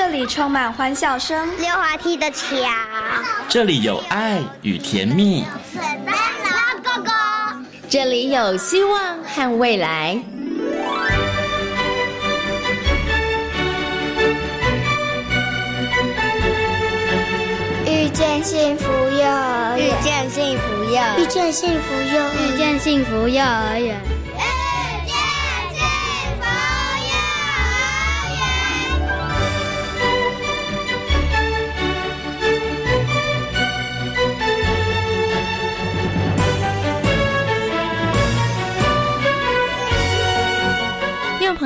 这里充满欢笑声，溜滑梯的桥，这里有爱与甜蜜，老哥哥，这里有希望和未来。遇见幸福幼儿园，遇见幸福幼儿遇见幸福幼儿，遇见幸福幼儿园。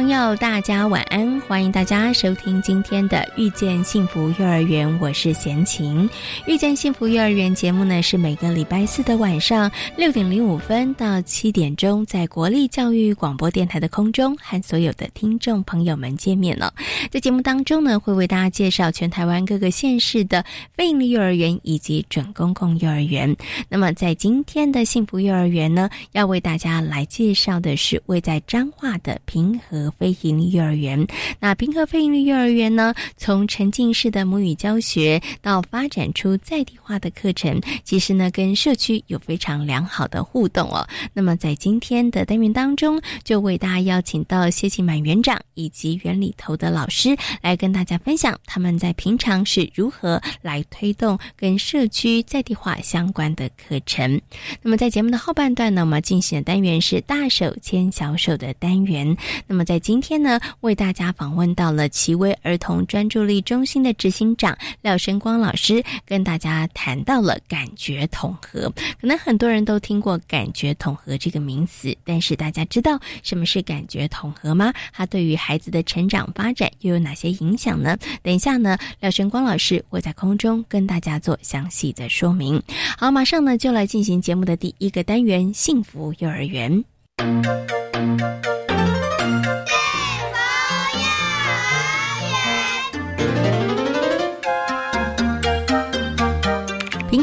朋友，大家晚安！欢迎大家收听今天的《遇见幸福幼儿园》，我是贤琴。《遇见幸福幼儿园》节目呢，是每个礼拜四的晚上六点零五分到七点钟，在国立教育广播电台的空中和所有的听众朋友们见面了。在节目当中呢，会为大家介绍全台湾各个县市的非营利幼儿园以及准公共幼儿园。那么，在今天的幸福幼儿园呢，要为大家来介绍的是位在彰化的平和。非营利幼儿园，那平和非营利幼儿园呢？从沉浸式的母语教学到发展出在地化的课程，其实呢，跟社区有非常良好的互动哦。那么在今天的单元当中，就为大家邀请到谢庆满园长以及园里头的老师来跟大家分享他们在平常是如何来推动跟社区在地化相关的课程。那么在节目的后半段呢，我们进行的单元是大手牵小手的单元。那么在今天呢，为大家访问到了奇威儿童专注力中心的执行长廖生光老师，跟大家谈到了感觉统合。可能很多人都听过感觉统合这个名词，但是大家知道什么是感觉统合吗？它对于孩子的成长发展又有哪些影响呢？等一下呢，廖生光老师会在空中跟大家做详细的说明。好，马上呢就来进行节目的第一个单元——幸福幼儿园。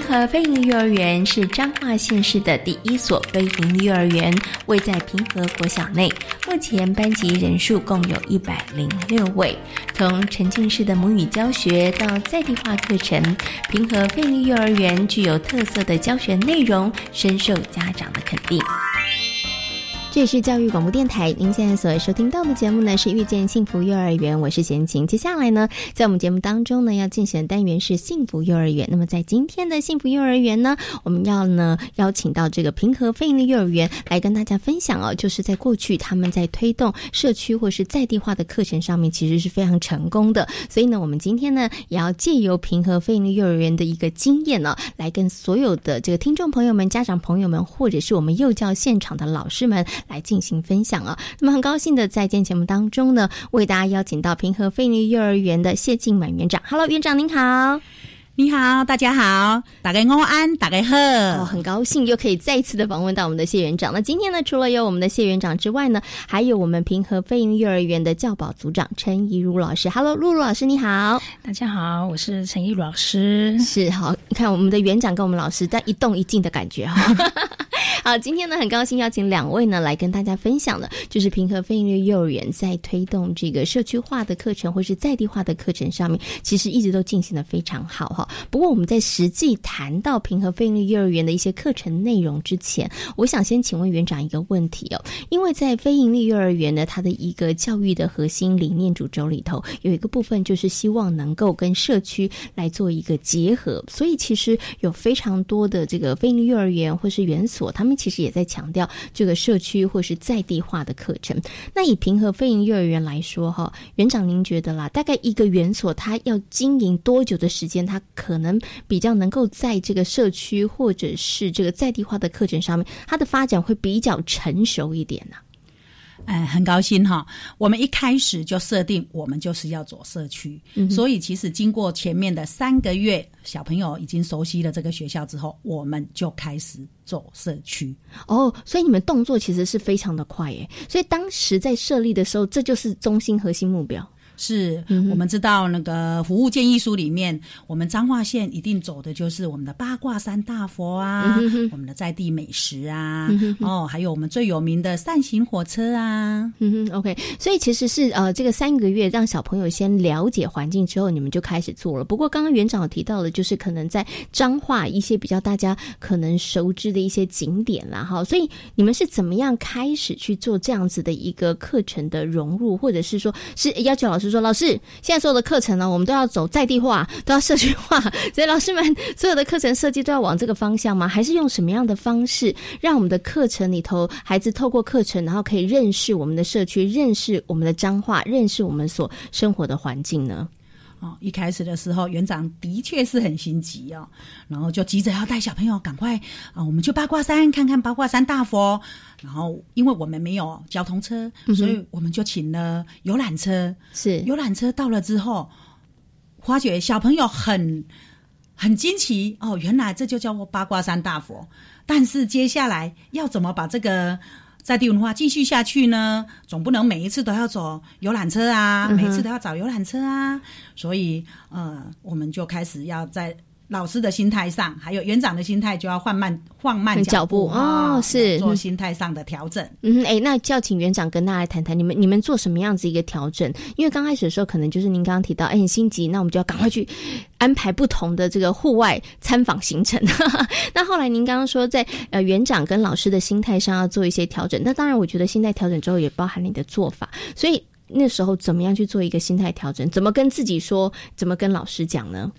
和非营幼儿园是彰化县市的第一所非营幼儿园，位在平和国小内。目前班级人数共有一百零六位。从沉浸式的母语教学到在地化课程，平和非营幼儿园具有特色的教学内容，深受家长的肯定。这里是教育广播电台，您现在所收听到的节目呢是《遇见幸福幼儿园》，我是贤琴。接下来呢，在我们节目当中呢，要进行的单元是幸福幼儿园。那么在今天的幸福幼儿园呢，我们要呢邀请到这个平和非营利幼儿园来跟大家分享哦，就是在过去他们在推动社区或是在地化的课程上面，其实是非常成功的。所以呢，我们今天呢也要借由平和非营利幼儿园的一个经验呢，来跟所有的这个听众朋友们、家长朋友们，或者是我们幼教现场的老师们。来进行分享啊！那么很高兴的在今天节目当中呢，为大家邀请到平和飞利幼儿园的谢静满园长。Hello，园长您好，你好，大家好，大家安，大家好。哦，很高兴又可以再一次的访问到我们的谢园长。那今天呢，除了有我们的谢园长之外呢，还有我们平和飞云幼儿园的教保组长陈怡如老师。Hello，露露老师你好，大家好，我是陈怡如老师。是好，你看我们的园长跟我们老师在一动一静的感觉哈。好，今天呢很高兴邀请两位呢来跟大家分享的，就是平和非营利幼儿园在推动这个社区化的课程或是在地化的课程上面，其实一直都进行的非常好哈。不过我们在实际谈到平和非营利幼儿园的一些课程内容之前，我想先请问园长一个问题哦，因为在非营利幼儿园呢，它的一个教育的核心理念主轴里头，有一个部分就是希望能够跟社区来做一个结合，所以其实有非常多的这个非营利幼儿园或是园所，他们其实也在强调这个社区或是在地化的课程。那以平和非营幼儿园来说，哈，园长您觉得啦，大概一个园所它要经营多久的时间，它可能比较能够在这个社区或者是这个在地化的课程上面，它的发展会比较成熟一点呢？哎，很高兴哈！我们一开始就设定，我们就是要走社区，所以其实经过前面的三个月，小朋友已经熟悉了这个学校之后，我们就开始走社区。哦，所以你们动作其实是非常的快耶！所以当时在设立的时候，这就是中心核心目标。是我们知道那个服务建议书里面，我们彰化县一定走的就是我们的八卦山大佛啊，我们的在地美食啊，哦，还有我们最有名的扇形火车啊。嗯哼，OK，所以其实是呃，这个三个月让小朋友先了解环境之后，你们就开始做了。不过刚刚园长提到的，就是可能在彰化一些比较大家可能熟知的一些景点啦，哈，所以你们是怎么样开始去做这样子的一个课程的融入，或者是说是要求老师？说老师，现在所有的课程呢，我们都要走在地化，都要社区化，所以老师们所有的课程设计都要往这个方向吗？还是用什么样的方式，让我们的课程里头孩子透过课程，然后可以认识我们的社区，认识我们的彰化，认识我们所生活的环境呢？哦，一开始的时候，园长的确是很心急哦，然后就急着要带小朋友赶快啊，我们去八卦山看看八卦山大佛。然后，因为我们没有交通车，所以我们就请了游览车。是游览车到了之后，发觉小朋友很很惊奇哦，原来这就叫做八卦山大佛。但是接下来要怎么把这个？在地文化继续下去呢，总不能每一次都要走游览车啊，每次都要找游览车啊，所以呃，我们就开始要在。老师的心态上，还有园长的心态，就要放慢放慢脚步哦，是做心态上的调整。嗯，哎，那就要请园长跟大家谈谈，你们你们做什么样子一个调整？因为刚开始的时候，可能就是您刚刚提到，哎，很心急，那我们就要赶快去安排不同的这个户外参访行程。那后来您刚刚说，在呃园长跟老师的心态上要做一些调整。那当然，我觉得心态调整之后，也包含你的做法。所以那时候怎么样去做一个心态调整？怎么跟自己说？怎么跟老师讲呢？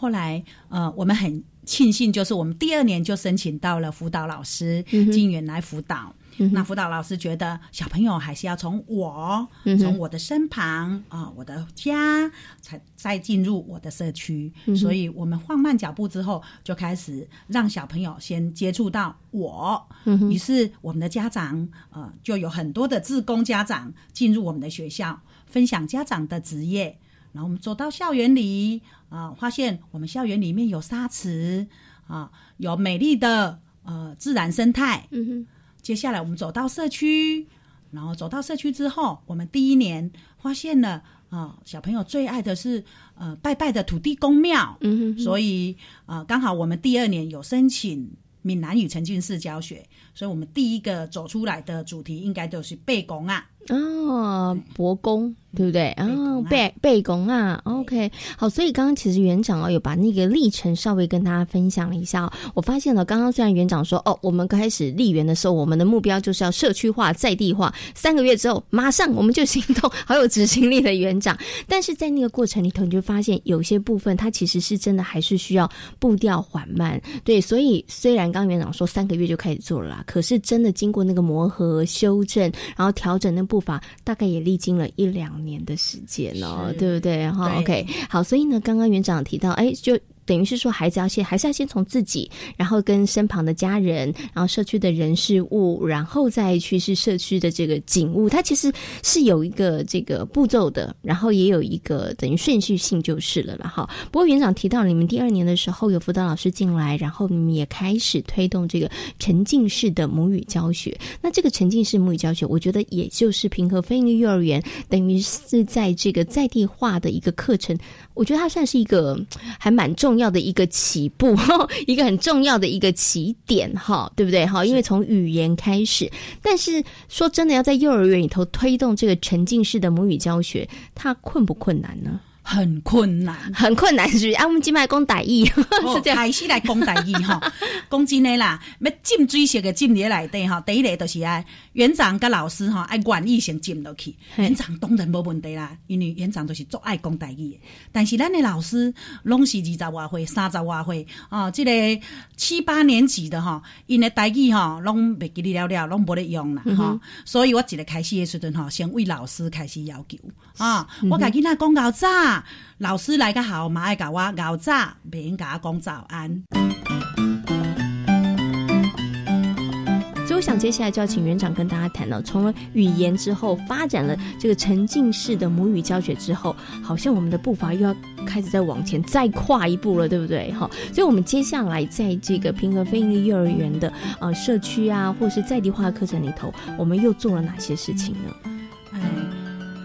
后来，呃，我们很庆幸，就是我们第二年就申请到了辅导老师进园来辅导。那辅导老师觉得小朋友还是要从我，从我的身旁啊，我的家，才再进入我的社区。所以我们放慢脚步之后，就开始让小朋友先接触到我。于是我们的家长，呃，就有很多的自工家长进入我们的学校，分享家长的职业。然后我们走到校园里啊，发现我们校园里面有沙池啊，有美丽的呃自然生态。嗯哼。接下来我们走到社区，然后走到社区之后，我们第一年发现了啊，小朋友最爱的是呃拜拜的土地公庙。嗯哼。所以啊，刚好我们第二年有申请闽南语沉浸式教学，所以我们第一个走出来的主题应该就是背公啊。哦，伯公。对不对？哦，背背功啊，OK，好，所以刚刚其实园长哦有把那个历程稍微跟大家分享了一下。我发现了，刚刚虽然园长说哦，我们开始立园的时候，我们的目标就是要社区化、在地化，三个月之后马上我们就行动，好有执行力的园长。但是在那个过程里头，你就发现有些部分它其实是真的还是需要步调缓慢。对，所以虽然刚园长说三个月就开始做了啦，可是真的经过那个磨合、修正，然后调整那步伐，大概也历经了一两。年的时间哦，对不对？哈，OK，好，所以呢，刚刚园长提到，哎，就。等于是说，孩子要先还是要先从自己，然后跟身旁的家人，然后社区的人事物，然后再去是社区的这个景物。它其实是有一个这个步骤的，然后也有一个等于顺序性就是了了哈。不过园长提到，你们第二年的时候有辅导老师进来，然后你们也开始推动这个沉浸式的母语教学。那这个沉浸式母语教学，我觉得也就是平和非营幼儿园，等于是在这个在地化的一个课程。我觉得它算是一个还蛮重要的一个起步，一个很重要的一个起点，哈，对不对？哈，因为从语言开始，但是说真的，要在幼儿园里头推动这个沉浸式的母语教学，它困不困难呢？很困难，很困难是啊，我们今麦讲大意，是这样。开始来讲大意哈，讲真的啦，要浸水式的浸咧内底哈，第一个就是啊园长跟老师哈，爱愿意先浸落去。园长当然无问题啦，因为园长都是做爱讲大意的。但是咱的老师拢是二十外岁、三十外岁哦，这个七八年级的哈，因的大意哈，拢袂记哩了了，拢无咧用啦哈。所以我一个开始的时阵哈，先为老师开始要求啊，我甲囡仔讲到早。老师来个好，嘛爱甲我熬早，免甲我讲早安。所以我想接下来就要请园长跟大家谈了，从了语言之后，发展了这个沉浸式的母语教学之后，好像我们的步伐又要开始再往前再跨一步了，对不对？哈，所以我们接下来在这个平和非营利幼儿园的呃社区啊，或是在地化课程里头，我们又做了哪些事情呢？哎，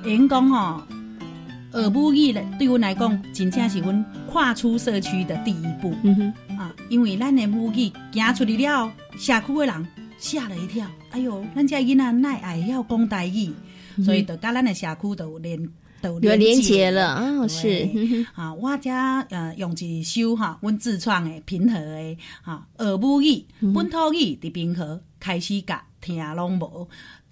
员工哈。耳母语咧，对阮来讲，真正是阮跨出社区的第一步。嗯哼，啊，因为咱的母语行出去了，社区的人吓了一跳。哎哟，咱家囡仔奈爱晓讲台语，所以就甲咱的社区都连都有连接了啊。是啊，我家呃用一首哈，阮自创的平和的哈耳母语、本土语伫平和开始教听拢无。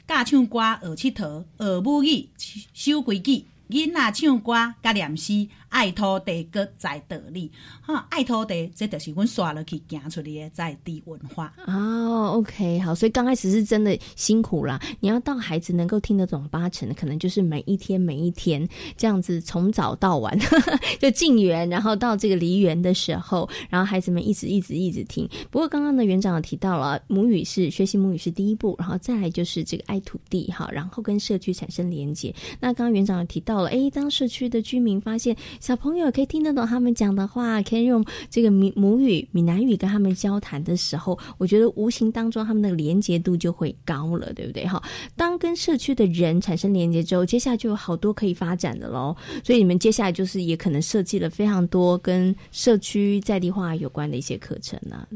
教唱歌、学佚佗、学母语、守规矩，囡仔唱歌、甲念诗，爱土地，搁在地里。哈，爱土地，这就是阮刷落去行出来的在地文化。哦，OK，好，所以刚开始是真的辛苦啦。你要到孩子能够听得懂八成，可能就是每一天每一天这样子，从早到晚 就进园，然后到这个离园的时候，然后孩子们一直一直一直听。不过刚刚的园长有提到了，母语是学习母语是第一步，然后再来就是这个爱土地哈，然后跟社区产生连接。那刚刚园长有提到了，哎，当社区的居民发现小朋友可以听得懂他们讲的话。可以用这个闽母语、闽南语跟他们交谈的时候，我觉得无形当中他们的连接度就会高了，对不对？哈，当跟社区的人产生连接之后，接下来就有好多可以发展的喽。所以你们接下来就是也可能设计了非常多跟社区在地化有关的一些课程呢。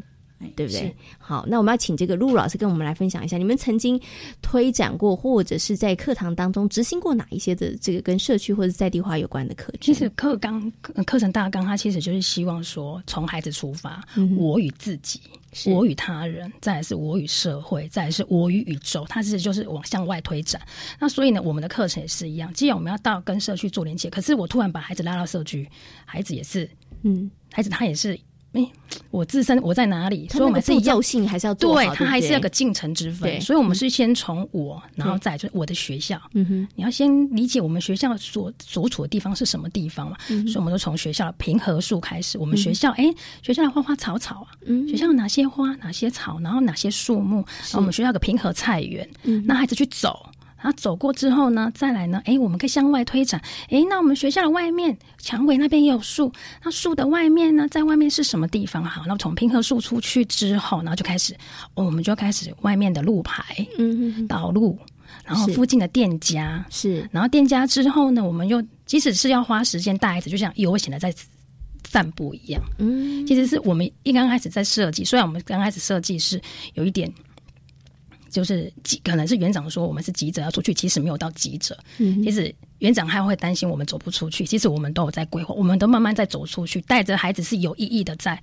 对不对？好，那我们要请这个陆老师跟我们来分享一下，你们曾经推展过或者是在课堂当中执行过哪一些的这个跟社区或者在地化有关的课程？其实课纲课程大纲，它其实就是希望说，从孩子出发，我与自己，我与他人，再来是我与社会，再来是我与宇宙，它是就是往向外推展。那所以呢，我们的课程也是一样，既然我们要到跟社区做连接，可是我突然把孩子拉到社区，孩子也是，嗯，孩子他也是。哎，我自身我在哪里？所以我们是要性还是要对，它还是要个进程之分。所以，我们是先从我，然后再就是我的学校。嗯哼，你要先理解我们学校所所处的地方是什么地方嘛？所以，我们都从学校平和树开始。我们学校，哎，学校的花花草草啊，学校有哪些花，哪些草，然后哪些树木？然后我们学校有个平和菜园，那孩子去走。然后走过之后呢，再来呢，哎，我们可以向外推展。哎，那我们学校的外面墙尾那边也有树，那树的外面呢，在外面是什么地方？好，那从平和树出去之后，然后就开始，我们就开始外面的路牌，嗯，导路，然后附近的店家是，然后店家之后呢，我们又即使是要花时间带孩子，就像悠闲的在散步一样，嗯，其实是我们一刚开始在设计，虽然我们刚开始设计是有一点。就是急，可能是园长说我们是急着要出去，其实没有到急着。嗯，其实园长还会担心我们走不出去，其实我们都有在规划，我们都慢慢在走出去，带着孩子是有意义的在。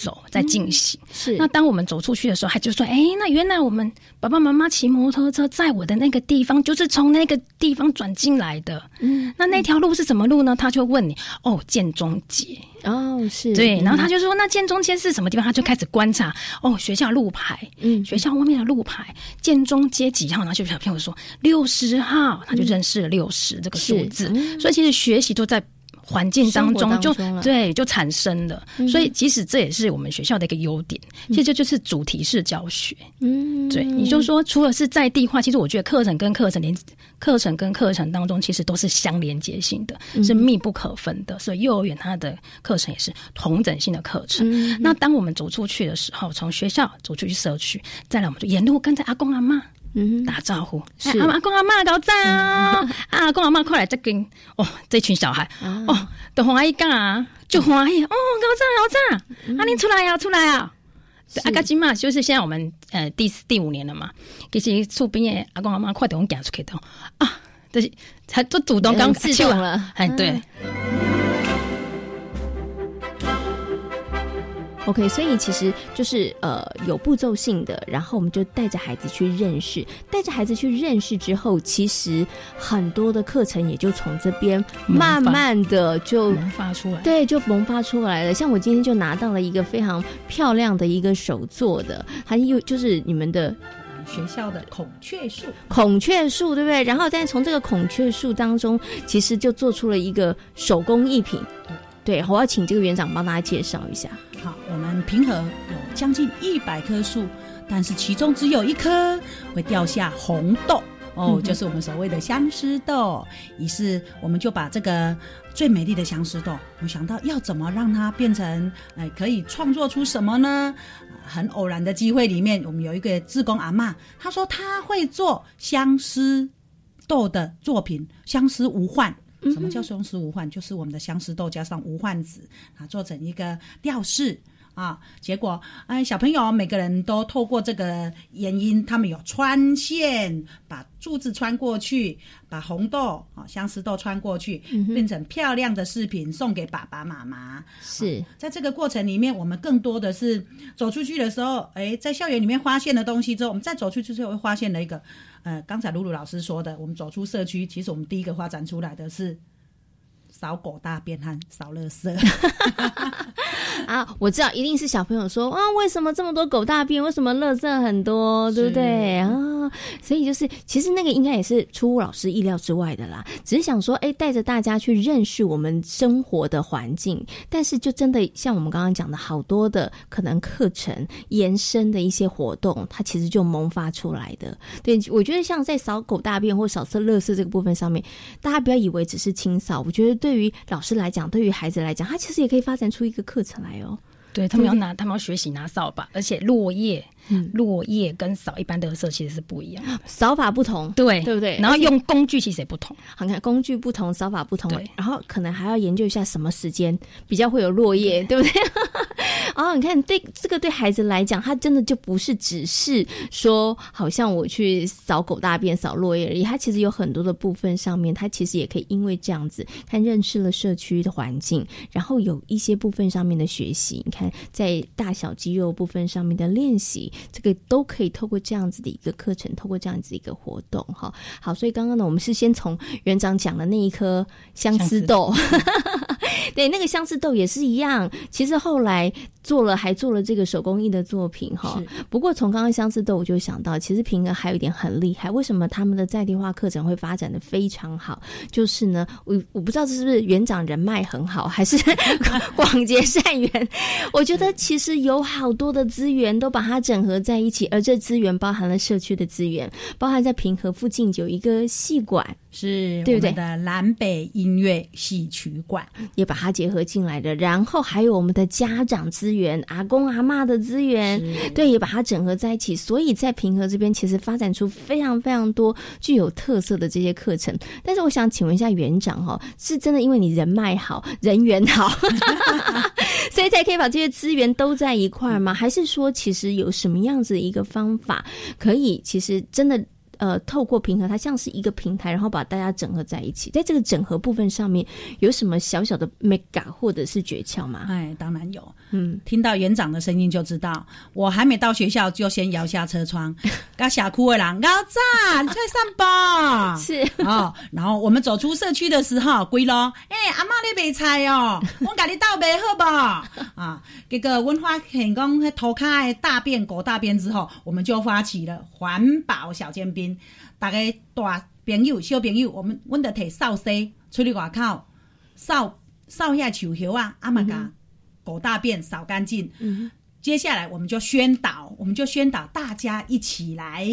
走在进行，是那当我们走出去的时候，他就说：“哎，那原来我们爸爸妈妈骑摩托车在我的那个地方，就是从那个地方转进来的。嗯，那那条路是什么路呢？他就问你：哦，建中街哦，是对。然后他就说：那建中街是什么地方？他就开始观察哦，学校路牌，嗯，学校外面的路牌，建中街几号？然后就小朋友说六十号，他就认识了六十这个数字。所以其实学习都在。环境当中就对就产生了，所以即使这也是我们学校的一个优点，其实这就是主题式教学。嗯，对，你就说除了是在地化，其实我觉得课程跟课程连课程跟课程当中其实都是相连接性的，是密不可分的。所以幼儿园它的课程也是同整性的课程。那当我们走出去的时候，从学校走出去社区，再来我们就沿路跟着阿公阿妈。嗯，打招呼，阿阿公阿妈搞赞啊！阿公阿妈快来这跟哦，这群小孩。哦，都欢喜讲啊，就欢喜哦，搞赞搞赞，啊，你出来呀，出来啊！阿嘎金嘛，就是现在我们呃第第五年了嘛，其实出兵的阿公阿妈快点我赶出去的啊，就是他都主动刚自动了，哎，对。OK，所以其实就是呃有步骤性的，然后我们就带着孩子去认识，带着孩子去认识之后，其实很多的课程也就从这边慢慢的就萌发出来，对，就萌发出来了。像我今天就拿到了一个非常漂亮的一个手做的，还有就是你们的学校的孔雀树，孔雀树对不对？然后再从这个孔雀树当中，其实就做出了一个手工艺品。对，我要请这个园长帮大家介绍一下。好，我们平和有将近一百棵树，但是其中只有一棵会掉下红豆哦，就是我们所谓的相思豆。于是我们就把这个最美丽的相思豆，我想到要怎么让它变成，哎，可以创作出什么呢？很偶然的机会里面，我们有一个志工阿妈，她说她会做相思豆的作品，相思无患。什么叫松狮无患？就是我们的相思豆加上无患子啊，做成一个吊饰。啊，结果哎，小朋友每个人都透过这个原因，他们有穿线，把柱子穿过去，把红豆啊相思豆穿过去，变成漂亮的饰品送给爸爸妈妈。是在这个过程里面，我们更多的是走出去的时候，哎，在校园里面发现的东西之后，我们再走出去之后，会发现了一个，呃，刚才露露老师说的，我们走出社区，其实我们第一个发展出来的是。扫狗大便和扫垃圾 啊！我知道一定是小朋友说啊，为什么这么多狗大便？为什么垃圾很多？对不对啊？所以就是，其实那个应该也是出乎老师意料之外的啦。只是想说，哎，带着大家去认识我们生活的环境。但是就真的像我们刚刚讲的，好多的可能课程延伸的一些活动，它其实就萌发出来的。对，我觉得像在扫狗大便或扫厕垃圾这个部分上面，大家不要以为只是清扫，我觉得对。对于老师来讲，对于孩子来讲，他其实也可以发展出一个课程来哦。对他们要拿，他们要学习拿扫把，而且落叶，落叶跟扫一般的色其实是不一样，扫法不同，对对不对？然后用工具其实也不同，好看工具不同，扫法不同，然后可能还要研究一下什么时间比较会有落叶，对不对？哦，你看，对这个对孩子来讲，他真的就不是只是说，好像我去扫狗大便、扫落叶而已。他其实有很多的部分上面，他其实也可以因为这样子，他认识了社区的环境，然后有一些部分上面的学习。你看，在大小肌肉部分上面的练习，这个都可以透过这样子的一个课程，透过这样子一个活动，哈。好，所以刚刚呢，我们是先从园长讲的那一颗相思豆，对，那个相思豆也是一样。其实后来。做了还做了这个手工艺的作品哈，不过从刚刚相思豆我就想到，其实平儿还有一点很厉害，为什么他们的在地化课程会发展的非常好？就是呢，我我不知道这是不是园长人脉很好，还是 广结善缘？我觉得其实有好多的资源都把它整合在一起，而这资源包含了社区的资源，包含在平和附近有一个戏馆。是，对不对？的南北音乐戏曲馆也把它结合进来的，然后还有我们的家长资源、阿公阿妈的资源，对，也把它整合在一起。所以在平和这边，其实发展出非常非常多具有特色的这些课程。但是，我想请问一下园长哈，是真的因为你人脉好、人缘好，所以才可以把这些资源都在一块吗？还是说，其实有什么样子的一个方法，可以其实真的？呃，透过平衡，它像是一个平台，然后把大家整合在一起。在这个整合部分上面，有什么小小的 mega 或者是诀窍吗？哎，当然有。嗯，听到园长的声音就知道，我还没到学校就先摇下车窗，跟小哭的人高赞，你在上班是哦。然后我们走出社区的时候，归咯，哎，阿妈你卖菜哦，我给你倒卖好不？啊，这个文化很讲偷开大便狗大便之后，我们就发起了环保小尖兵。大家大朋友、小朋友，我们阮得摕扫帚出去外口扫扫下树叶啊，阿妈甲狗大便扫干净。接下来我们就宣导，我们就宣导大家一起来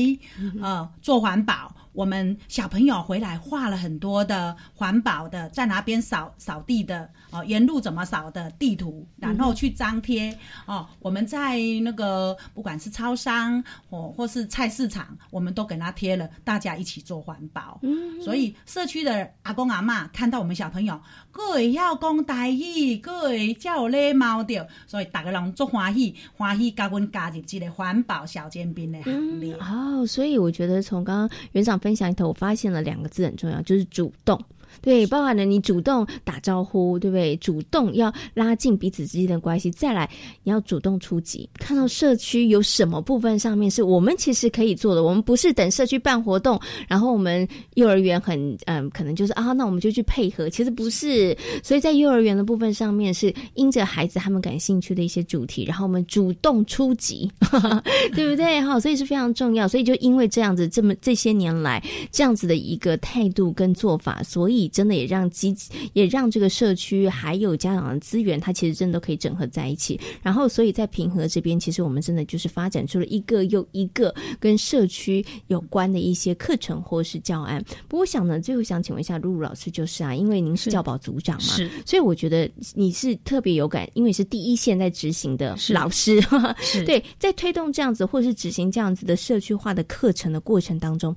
呃做环保。我们小朋友回来画了很多的环保的，在哪边扫扫地的哦，沿路怎么扫的地图，然后去张贴哦。我们在那个不管是超商或或是菜市场，我们都给他贴了，大家一起做环保。嗯，所以社区的阿公阿妈看到我们小朋友，各位要讲大义，各位叫有礼貌的，所以大家人做欢喜，欢喜加阮加入这个环保小尖兵的行列。哦，所以我觉得从刚刚园长。分享里头，我发现了两个字很重要，就是主动。对，包含了你主动打招呼，对不对？主动要拉近彼此之间的关系，再来你要主动出击。看到社区有什么部分上面是我们其实可以做的，我们不是等社区办活动，然后我们幼儿园很嗯，可能就是啊，那我们就去配合。其实不是，所以在幼儿园的部分上面是因着孩子他们感兴趣的一些主题，然后我们主动出击，对不对？哈，所以是非常重要。所以就因为这样子，这么这些年来这样子的一个态度跟做法，所以。真的也让积也让这个社区还有家长的资源，它其实真的都可以整合在一起。然后，所以在平和这边，其实我们真的就是发展出了一个又一个跟社区有关的一些课程或是教案。不过，我想呢，最后想请问一下露露老师，就是啊，因为您是教保组长嘛，是，所以我觉得你是特别有感，因为是第一线在执行的老师，对，在推动这样子或是执行这样子的社区化的课程的过程当中，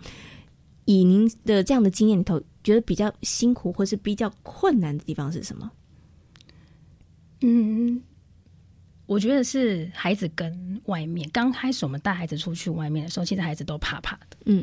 以您的这样的经验里头。觉得比较辛苦或是比较困难的地方是什么？嗯，我觉得是孩子跟外面刚开始我们带孩子出去外面的时候，其实孩子都怕怕的。嗯，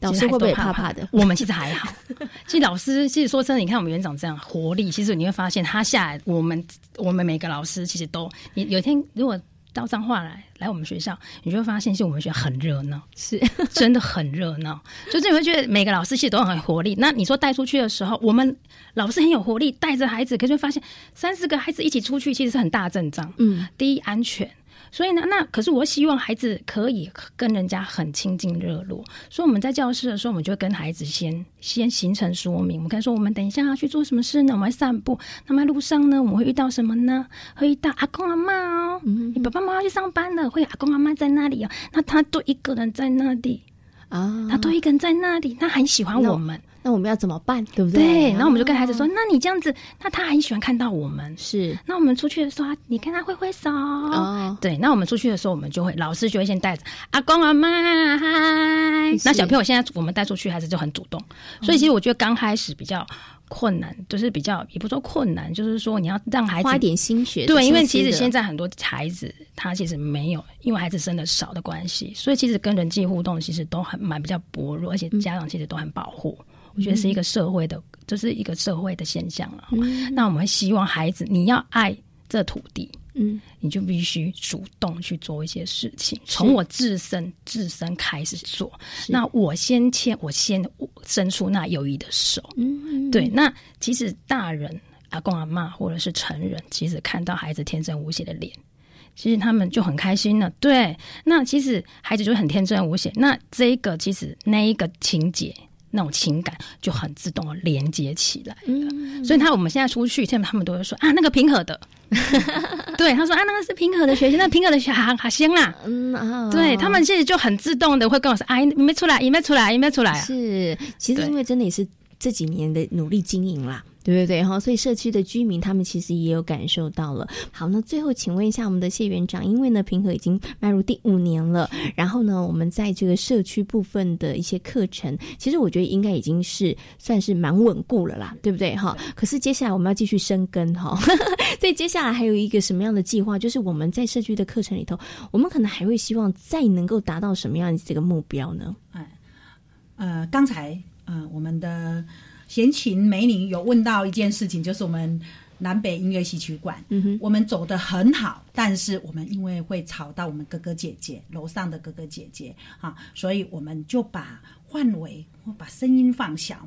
老师会不会怕怕的？我们其实还好。其实老师，其实说真的，你看我们园长这样活力，其实你会发现他下来，我们我们每个老师其实都，你有一天如果。到脏话来来我们学校，你就会发现，其实我们学校很热闹，是 真的很热闹。就是你会觉得每个老师其实都很有活力。那你说带出去的时候，我们老师很有活力，带着孩子，可是发现三四个孩子一起出去，其实是很大阵仗。嗯，第一安全。所以呢，那可是我希望孩子可以跟人家很亲近热络。所以我们在教室的时候，我们就会跟孩子先先形成说明。我们跟说，我们等一下要去做什么事呢？我们会散步。那么路上呢，我们会遇到什么呢？会遇到阿公阿妈哦。你爸爸妈妈要去上班了，会阿公阿妈在那里哦。那他都一个人在那里啊，他都一个人在那里，他很喜欢我们。那我们要怎么办？对不对？对，然后我们就跟孩子说：“那你这样子，那他很喜欢看到我们。是，那我们出去的时候，你跟他挥挥手。哦，对，那我们出去的时候，我们就会老师就会先带着阿公阿妈嗨。那小朋友现在我们带出去，孩子就很主动。所以其实我觉得刚开始比较困难，就是比较也不说困难，就是说你要让孩子花点心血。对，因为其实现在很多孩子他其实没有，因为孩子生的少的关系，所以其实跟人际互动其实都很蛮比较薄弱，而且家长其实都很保护。我觉得是一个社会的，这是一个社会的现象了。那我们希望孩子，你要爱这土地，嗯，你就必须主动去做一些事情，从我自身自身开始做。那我先牵，我先伸出那友谊的手。嗯，对。那其实大人阿公阿妈或者是成人，其实看到孩子天真无邪的脸，其实他们就很开心了。对，那其实孩子就很天真无邪。那这一个其实那一个情节。那种情感就很自动的连接起来了，所以他我们现在出去，现在他们都会说啊，那个平和的，对，他说啊，那个是平和的学习，那平和的学校好香啦，嗯，对他们现在就很自动的会跟我说，哎，你没出来，你没出来，你没出来，是，其实因为真的也是这几年的努力经营啦。对对对，哈，所以社区的居民他们其实也有感受到了。好，那最后请问一下我们的谢园长，因为呢平和已经迈入第五年了，然后呢我们在这个社区部分的一些课程，其实我觉得应该已经是算是蛮稳固了啦，对不对？哈，可是接下来我们要继续生根哈，所以接下来还有一个什么样的计划？就是我们在社区的课程里头，我们可能还会希望再能够达到什么样的这个目标呢？哎，呃，刚才呃我们的。贤琴美女有问到一件事情，就是我们南北音乐戏曲馆，我们走的很好，但是我们因为会吵到我们哥哥姐姐楼上的哥哥姐姐啊，所以我们就把范围或把声音放小，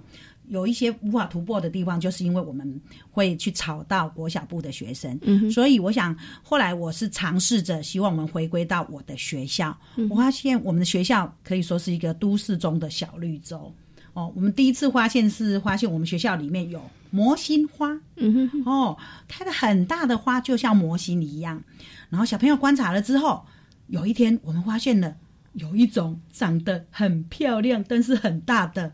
有一些无法突破的地方，就是因为我们会去吵到国小部的学生，嗯所以我想后来我是尝试着希望我们回归到我的学校，我发现我们的学校可以说是一个都市中的小绿洲。哦，我们第一次发现是发现我们学校里面有魔心花，嗯哼，哦，开的很大的花，就像魔心一样。然后小朋友观察了之后，有一天我们发现了有一种长得很漂亮但是很大的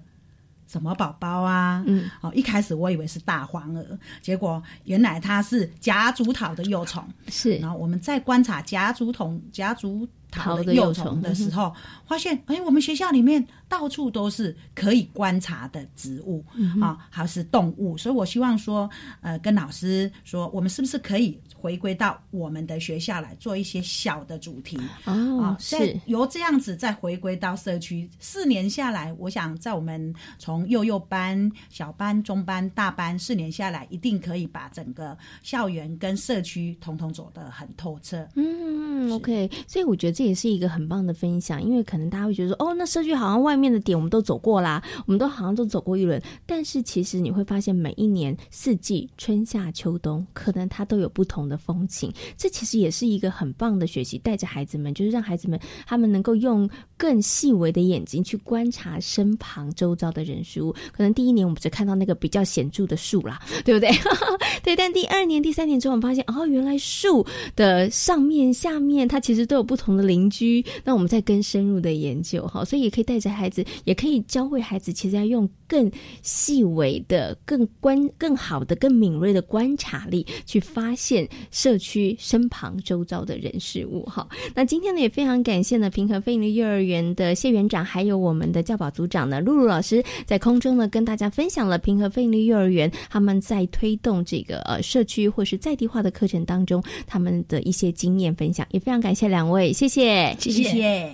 什么宝宝啊？嗯，哦，一开始我以为是大黄鹅，结果原来它是夹竹桃的幼虫。是，然后我们在观察夹竹筒夹竹。桃的幼虫的时候，发现哎，我们学校里面到处都是可以观察的植物啊，还是动物，所以我希望说，呃，跟老师说，我们是不是可以？回归到我们的学校来做一些小的主题哦，是由这样子再回归到社区。四年下来，我想在我们从幼幼班、小班、中班、大班四年下来，一定可以把整个校园跟社区统统走得很透彻。嗯，OK，所以我觉得这也是一个很棒的分享，因为可能大家会觉得说，哦，那社区好像外面的点我们都走过啦，我们都好像都走过一轮，但是其实你会发现，每一年四季春夏秋冬，可能它都有不同。的风情，这其实也是一个很棒的学习，带着孩子们，就是让孩子们他们能够用更细微的眼睛去观察身旁周遭的人事物。可能第一年我们只看到那个比较显著的树啦，对不对？对，但第二年、第三年之后，我们发现哦，原来树的上面、下面，它其实都有不同的邻居，那我们再更深入的研究哈，所以也可以带着孩子，也可以教会孩子，其实要用更细微的、更观、更好的、更敏锐的观察力去发现社区身旁周遭的人事物哈。那今天呢，也非常感谢呢平和飞利幼儿园的谢园长，还有我们的教保组长呢露露老师，在空中呢跟大家分享了平和飞利幼儿园他们在推动这个呃社区或是在地化的课程当中，他们的一些经验分享，也非常感谢两位，谢谢，谢谢。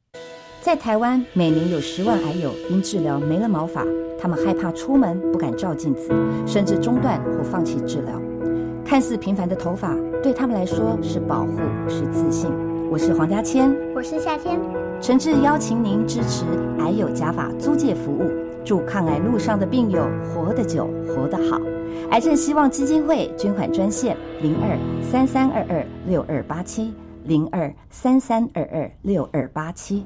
在台湾，每年有十万癌友因治疗没了毛发，他们害怕出门，不敢照镜子，甚至中断或放弃治疗。看似平凡的头发，对他们来说是保护，是自信。我是黄家千，我是夏天，诚挚邀请您支持癌友假发租借服务，祝抗癌路上的病友活得久，活得好。癌症希望基金会捐款专线：零二三三二二六二八七零二三三二二六二八七。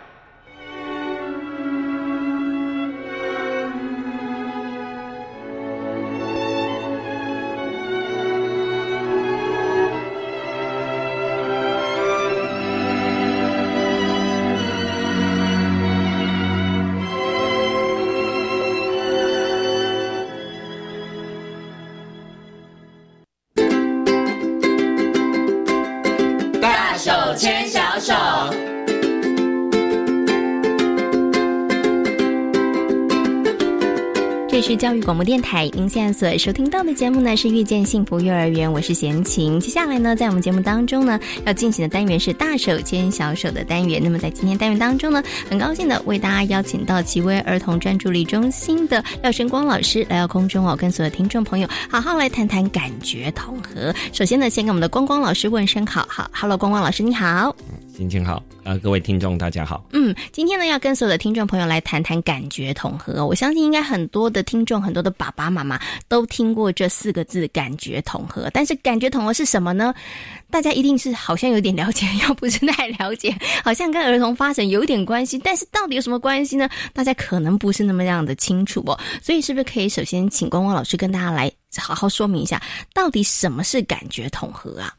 教育广播电台，您现在所收听到的节目呢是遇见幸福幼儿园，我是贤琴。接下来呢，在我们节目当中呢，要进行的单元是大手牵小手的单元。那么在今天单元当中呢，很高兴的为大家邀请到奇威儿童专注力中心的廖生光老师来到空中哦，跟所有听众朋友好好来谈谈感觉统合。首先呢，先跟我们的光光老师问声好，好，Hello，光光老师你好。心情好，呃，各位听众大家好。嗯，今天呢要跟所有的听众朋友来谈谈感觉统合。我相信应该很多的听众、很多的爸爸妈妈都听过这四个字“感觉统合”。但是感觉统合是什么呢？大家一定是好像有点了解，又不是太了解，好像跟儿童发展有点关系。但是到底有什么关系呢？大家可能不是那么样的清楚哦。所以是不是可以首先请光光老师跟大家来好好说明一下，到底什么是感觉统合啊？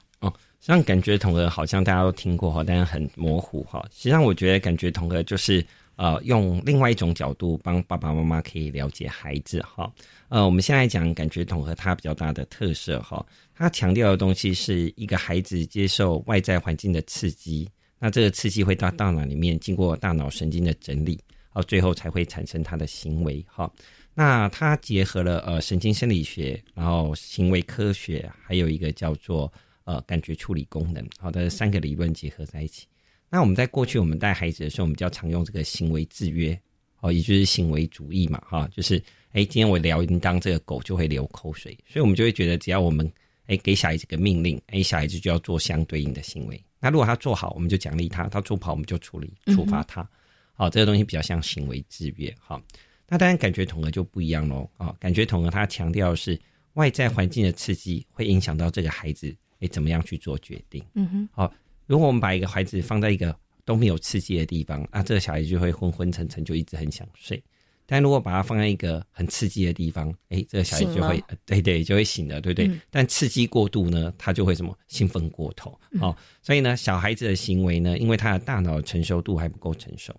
像感觉统合，好像大家都听过哈，但是很模糊哈。实际上，我觉得感觉统合就是呃，用另外一种角度帮爸爸妈妈可以了解孩子哈。呃，我们现在讲感觉统合，它比较大的特色哈，它强调的东西是一个孩子接受外在环境的刺激，那这个刺激会到大脑里面经过大脑神经的整理，到最后才会产生他的行为哈。那它结合了呃神经生理学，然后行为科学，还有一个叫做。呃，感觉处理功能，好的三个理论结合在一起。那我们在过去我们带孩子的时候，我们比较常用这个行为制约，哦，也就是行为主义嘛，哈，就是哎，今天我聊铃铛，这个狗就会流口水，所以我们就会觉得，只要我们哎给小孩子个命令，哎，小孩子就要做相对应的行为。那如果他做好，我们就奖励他；他做不好，我们就处理处罚他。好，这个东西比较像行为制约。好，那当然感觉统合就不一样喽。啊，感觉统合它强调是外在环境的刺激会影响到这个孩子。哎，怎么样去做决定？嗯哼，好。如果我们把一个孩子放在一个都没有刺激的地方，啊，这个小孩就会昏昏沉沉，就一直很想睡。但如果把他放在一个很刺激的地方，哎，这个小孩就会，对对，就会醒了，对不对？但刺激过度呢，他就会什么兴奋过头。好，所以呢，小孩子的行为呢，因为他的大脑成熟度还不够成熟，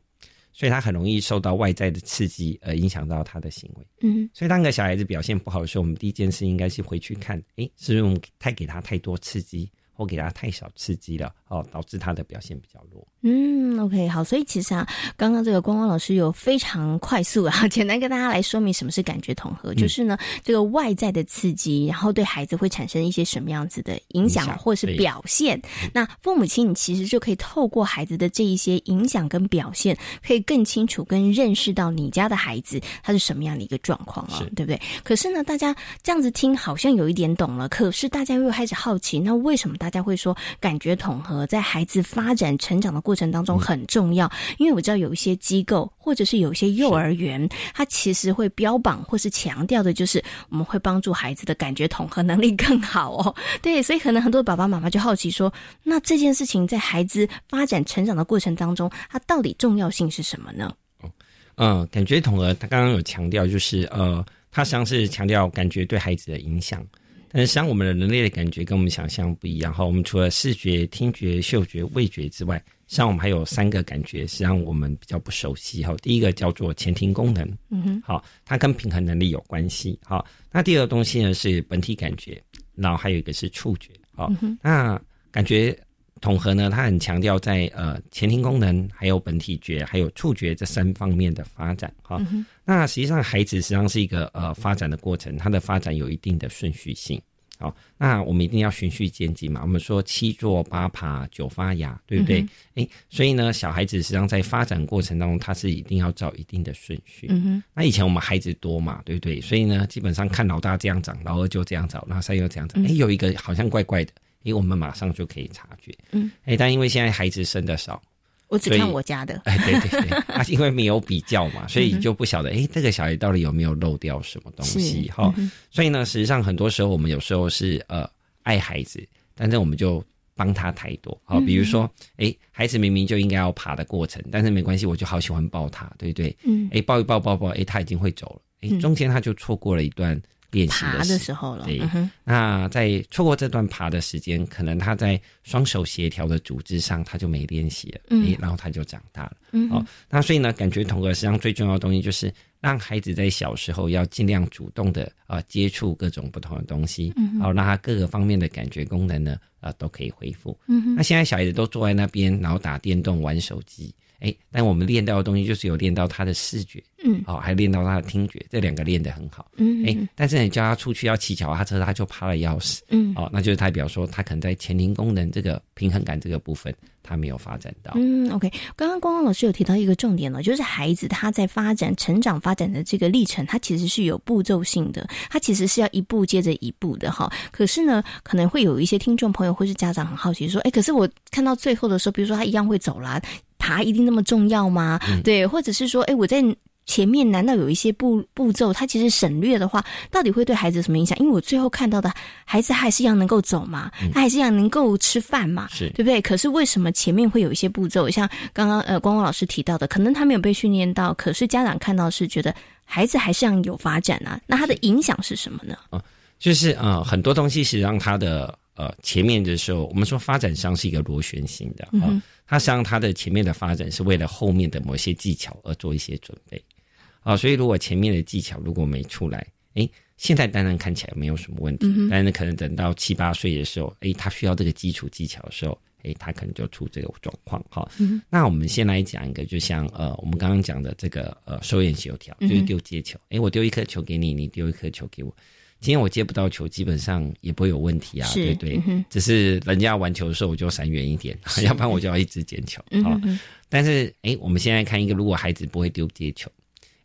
所以他很容易受到外在的刺激而影响到他的行为。嗯，所以当个小孩子表现不好的时候，我们第一件事应该是回去看，诶，是不是我们太给他太多刺激，或给他太少刺激了，哦，导致他的表现比较弱。嗯，OK，好，所以其实啊，刚刚这个光光老师有非常快速啊，简单跟大家来说明什么是感觉统合，就是呢，这个外在的刺激，然后对孩子会产生一些什么样子的影响或是表现。那父母亲，你其实就可以透过孩子的这一些影响跟表现，可以更清楚跟认识到你家的孩子他是什么样的一个状况啊，对不对？可是呢，大家这样子听好像有一点懂了，可是大家又开始好奇，那为什么大家会说感觉统合在孩子发展成长的过程？当中很重要，因为我知道有一些机构或者是有一些幼儿园，它其实会标榜或是强调的，就是我们会帮助孩子的感觉统合能力更好哦。对，所以可能很多爸爸妈妈就好奇说，那这件事情在孩子发展成长的过程当中，它到底重要性是什么呢？嗯，感觉统合，他刚刚有强调，就是呃，他实际上是强调感觉对孩子的影响。但是，像我们的人类的感觉跟我们想象不一样哈。我们除了视觉、听觉、嗅觉、味觉之外，像我们还有三个感觉，实际上我们比较不熟悉哈。第一个叫做前庭功能，嗯哼，好，它跟平衡能力有关系。好，那第二个东西呢是本体感觉，然后还有一个是触觉。好，那感觉统合呢，它很强调在呃前庭功能、还有本体觉、还有触觉这三方面的发展。哈，那实际上孩子实际上是一个呃发展的过程，它的发展有一定的顺序性。好，那我们一定要循序渐进嘛。我们说七坐八爬九发芽，对不对？哎，所以呢，小孩子实际上在发展过程当中，他是一定要照一定的顺序。嗯哼。那以前我们孩子多嘛，对不对？所以呢，基本上看老大这样长，老二就这样长，老三又这样长。哎，有一个好像怪怪的，哎，我们马上就可以察觉。嗯。哎，但因为现在孩子生的少。我只看我家的，哎，对对对，啊，因为没有比较嘛，所以就不晓得，哎，这个小孩到底有没有漏掉什么东西哈？所以呢，实际上很多时候我们有时候是呃爱孩子，但是我们就帮他太多，好，比如说，哎，孩子明明就应该要爬的过程，但是没关系，我就好喜欢抱他，对不对？嗯，哎，抱一抱抱抱，哎，他已经会走了，哎，中间他就错过了一段。练习的时候了，对。那在错过这段爬的时间，可能他在双手协调的组织上，他就没练习了，嗯，然后他就长大了，嗯。哦，那所以呢，感觉统合实际上最重要的东西就是让孩子在小时候要尽量主动的啊接触各种不同的东西，嗯，好让他各个方面的感觉功能呢啊都可以恢复，嗯。那现在小孩子都坐在那边，然后打电动、玩手机。哎，但我们练到的东西就是有练到他的视觉，嗯，哦，还练到他的听觉，这两个练得很好，嗯，哎，但是你叫他出去要骑脚踏车，他就怕了要死，嗯，哦，那就是代表说他可能在前庭功能这个平衡感这个部分，他没有发展到。嗯，OK，刚刚光光老师有提到一个重点呢，就是孩子他在发展、成长、发展的这个历程，他其实是有步骤性的，他其实是要一步接着一步的哈。可是呢，可能会有一些听众朋友或是家长很好奇说，哎，可是我看到最后的时候，比如说他一样会走啦。爬一定那么重要吗？对，或者是说，哎，我在前面难道有一些步步骤，它其实省略的话，到底会对孩子什么影响？因为我最后看到的孩子还是一样能够走嘛，他还是一样能够吃饭嘛，是对不对？可是为什么前面会有一些步骤？像刚刚呃光光老师提到的，可能他没有被训练到，可是家长看到是觉得孩子还是要有发展啊，那他的影响是什么呢？啊，就是呃很多东西是让他的呃前面的时候，我们说发展商是一个螺旋形的啊。它实际上，它的前面的发展是为了后面的某些技巧而做一些准备，啊，所以如果前面的技巧如果没出来，哎，现在当然看起来没有什么问题，但是可能等到七八岁的时候，哎，他需要这个基础技巧的时候，哎，他可能就出这个状况，哈。那我们先来讲一个，就像呃，我们刚刚讲的这个呃，手眼协调，就是丢接球，哎，我丢一颗球给你，你丢一颗球给我。今天我接不到球，基本上也不会有问题啊，对不对？只是人家玩球的时候，我就闪远一点，要不然我就要一直捡球啊。但是，哎，我们现在看一个，如果孩子不会丢接球，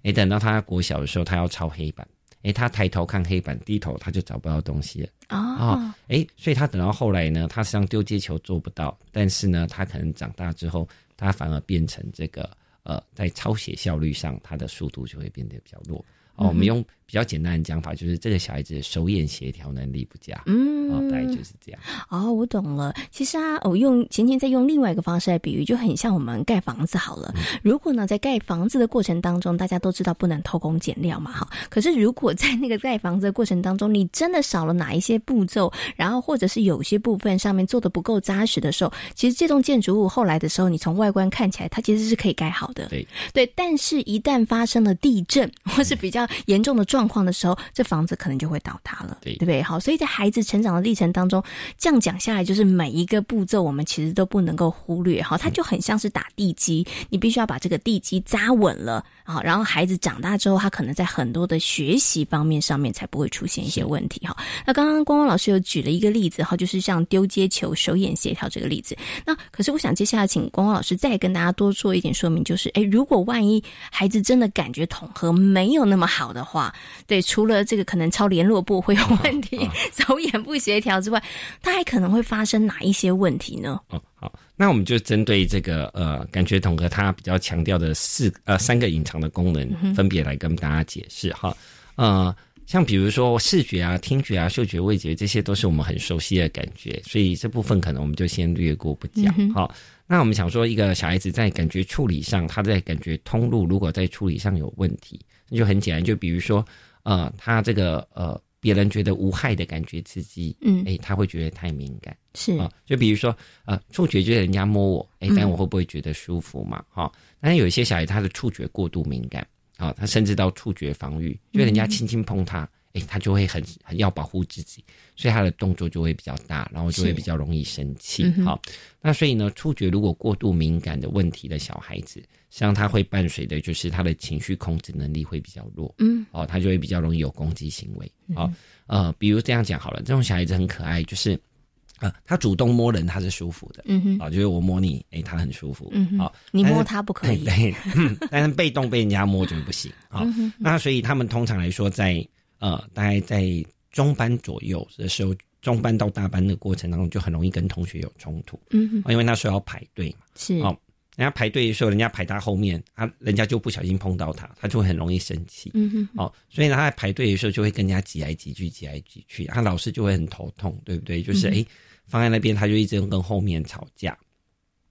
哎，等到他国小的时候，他要抄黑板，哎，他抬头看黑板，低头他就找不到东西了啊。哎，所以他等到后来呢，他实际上丢接球做不到，但是呢，他可能长大之后，他反而变成这个呃，在抄写效率上，他的速度就会变得比较弱。哦，我们用比较简单的讲法就是这个小孩子手眼协调能力不佳，嗯，哦，大概就是这样。哦，我懂了。其实啊，我用前天再用另外一个方式来比喻，就很像我们盖房子好了。如果呢，在盖房子的过程当中，大家都知道不能偷工减料嘛，哈。可是如果在那个盖房子的过程当中，你真的少了哪一些步骤，然后或者是有些部分上面做的不够扎实的时候，其实这栋建筑物后来的时候，你从外观看起来，它其实是可以盖好的。对对，但是一旦发生了地震或是比较严重的状况的时候，这房子可能就会倒塌了，对对不对？好，所以在孩子成长的历程当中，这样讲下来，就是每一个步骤我们其实都不能够忽略，哈，它就很像是打地基，你必须要把这个地基扎稳了，好，然后孩子长大之后，他可能在很多的学习方面上面才不会出现一些问题，哈。那刚刚光光老师有举了一个例子，哈，就是像丢接球、手眼协调这个例子。那可是我想接下来请光光老师再跟大家多做一点说明，就是，哎，如果万一孩子真的感觉统合没有那么好的话，对，除了这个可能超联络部会有问题，手眼不协调之外，它还可能会发生哪一些问题呢？哦，好，那我们就针对这个呃感觉统合，它比较强调的四呃三个隐藏的功能，分别来跟大家解释哈。呃，像比如说视觉啊、听觉啊、嗅觉、味觉，这些都是我们很熟悉的感觉，所以这部分可能我们就先略过不讲。好，那我们想说，一个小孩子在感觉处理上，他在感觉通路如果在处理上有问题，那就很简单，就比如说呃，他这个呃。别人觉得无害的感觉刺激，嗯，哎，他会觉得太敏感，是啊，就比如说，呃，触觉就是人家摸我，哎，但我会不会觉得舒服嘛？哈，但是有一些小孩他的触觉过度敏感，啊，他甚至到触觉防御，就人家轻轻碰他，哎，他就会很很要保护自己，所以他的动作就会比较大，然后就会比较容易生气。好，那所以呢，触觉如果过度敏感的问题的小孩子。实际上，他会伴随的就是他的情绪控制能力会比较弱，嗯，哦，他就会比较容易有攻击行为，哦，呃，比如这样讲好了，这种小孩子很可爱，就是啊，他主动摸人他是舒服的，嗯哼，啊，就是我摸你，哎，他很舒服，嗯好，你摸他不可以，对，但是被动被人家摸就不行，好，那所以他们通常来说，在呃，大概在中班左右的时候，中班到大班的过程当中，就很容易跟同学有冲突，嗯哼，因为那时候要排队嘛，是，哦。人家排队的时候，人家排他后面，他人家就不小心碰到他，他就会很容易生气。嗯哼，哦，所以呢，他在排队的时候就会跟人家挤来挤去，挤来挤去，他老师就会很头痛，对不对？就是哎，放在那边，他就一直跟后面吵架。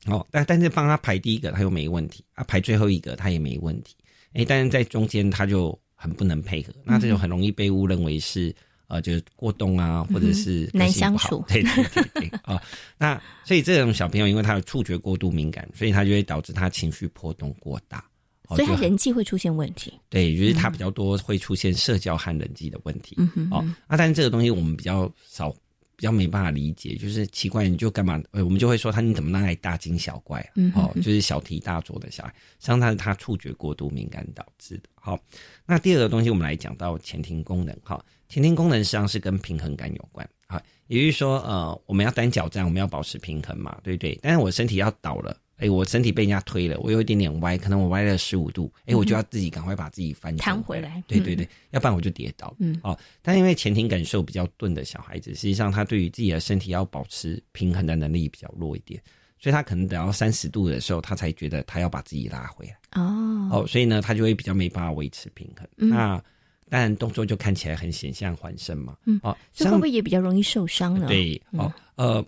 哦，但但是帮他排第一个，他又没问题；啊，排最后一个，他也没问题。哎，但是在中间他就很不能配合，那这种很容易被误认为是。呃，就是过动啊，或者是难相处，对对对对啊。那所以这种小朋友，因为他的触觉过度敏感，所以他就会导致他情绪波动过大，所以他人际会出现问题。对，就是他比较多会出现社交和人际的问题。嗯哼，哦，啊，但是这个东西我们比较少。比较没办法理解，就是奇怪，你就干嘛？呃，我们就会说他你怎么那爱大惊小怪啊？哦，就是小题大做的小孩，实际上他是他触觉过度敏感导致的。好，那第二个东西我们来讲到前庭功能。哈，前庭功能实际上是跟平衡感有关。好，也就是说，呃，我们要单脚站，我们要保持平衡嘛，对不对？但是我身体要倒了。哎，我身体被人家推了，我有一点点歪，可能我歪了十五度，哎，我就要自己赶快把自己翻弹回来。对对对，要不然我就跌倒。嗯，哦，但因为前庭感受比较钝的小孩子，实际上他对于自己的身体要保持平衡的能力比较弱一点，所以他可能等到三十度的时候，他才觉得他要把自己拉回来。哦哦，所以呢，他就会比较没办法维持平衡。那当然动作就看起来很险象环生嘛。嗯，哦，所以会不会也比较容易受伤呢？对，哦，呃。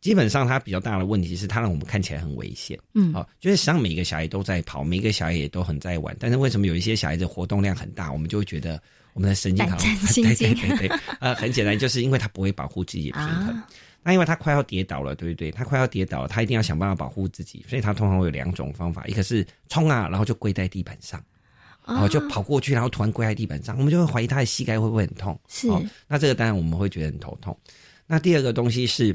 基本上，它比较大的问题是，它让我们看起来很危险。嗯，好，就是实际上每个小孩都在跑，每个小孩也都很在玩。但是为什么有一些小孩子活动量很大，我们就会觉得我们的神经好 对对对对，呃，很简单，就是因为他不会保护自己的平衡。那因为他快要跌倒了，对不对？他快要跌倒了，他一定要想办法保护自己，所以他通常会有两种方法：一个是冲啊，然后就跪在地板上，然后就跑过去，然后突然跪在地板上，我们就会怀疑他的膝盖会不会很痛。是，那这个当然我们会觉得很头痛。那第二个东西是。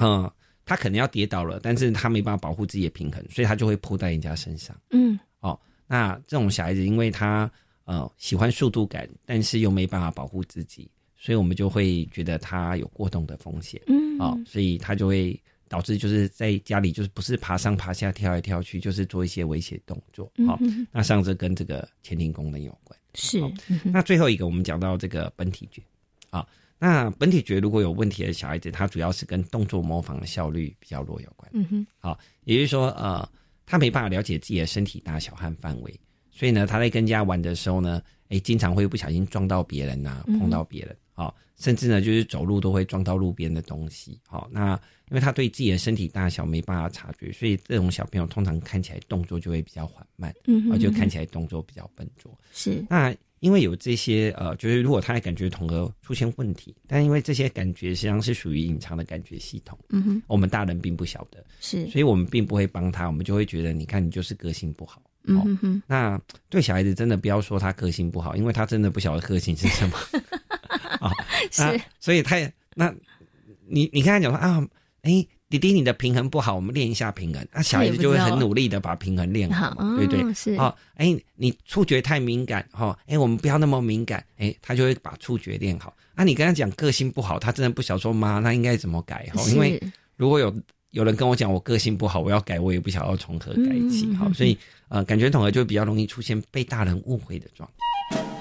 嗯，他可能要跌倒了，但是他没办法保护自己的平衡，所以他就会扑在人家身上。嗯，哦，那这种小孩子，因为他呃喜欢速度感，但是又没办法保护自己，所以我们就会觉得他有过动的风险。嗯，哦，所以他就会导致就是在家里就是不是爬上爬下跳来跳去，就是做一些危险动作。好，那上这跟这个前庭功能有关。是，那最后一个我们讲到这个本体觉，啊。那本体觉如果有问题的小孩子，他主要是跟动作模仿的效率比较弱有关。嗯哼，好，也就是说，呃，他没办法了解自己的身体大小和范围，所以呢，他在跟人家玩的时候呢，哎，经常会不小心撞到别人呐，碰到别人，好，甚至呢，就是走路都会撞到路边的东西，好，那因为他对自己的身体大小没办法察觉，所以这种小朋友通常看起来动作就会比较缓慢，嗯，就看起来动作比较笨拙，是。那因为有这些呃，就是如果他的感觉统合出现问题，但因为这些感觉实际上是属于隐藏的感觉系统，嗯哼，我们大人并不晓得，是，所以我们并不会帮他，我们就会觉得，你看你就是个性不好。嗯哼，那对小孩子真的不要说他个性不好，因为他真的不晓得个性是什么啊。是，所以他那，你你跟他讲说啊，哎，弟弟你的平衡不好，我们练一下平衡。那小孩子就会很努力的把平衡练好，对不对？是哦，哎，你触觉太敏感哈，哎，我们不要那么敏感，哎，他就会把触觉练好。那你跟他讲个性不好，他真的不晓得说妈，那应该怎么改哈？因为如果有。有人跟我讲我个性不好，我要改，我也不晓得从何改起，好，所以呃，感觉统合就比较容易出现被大人误会的状态。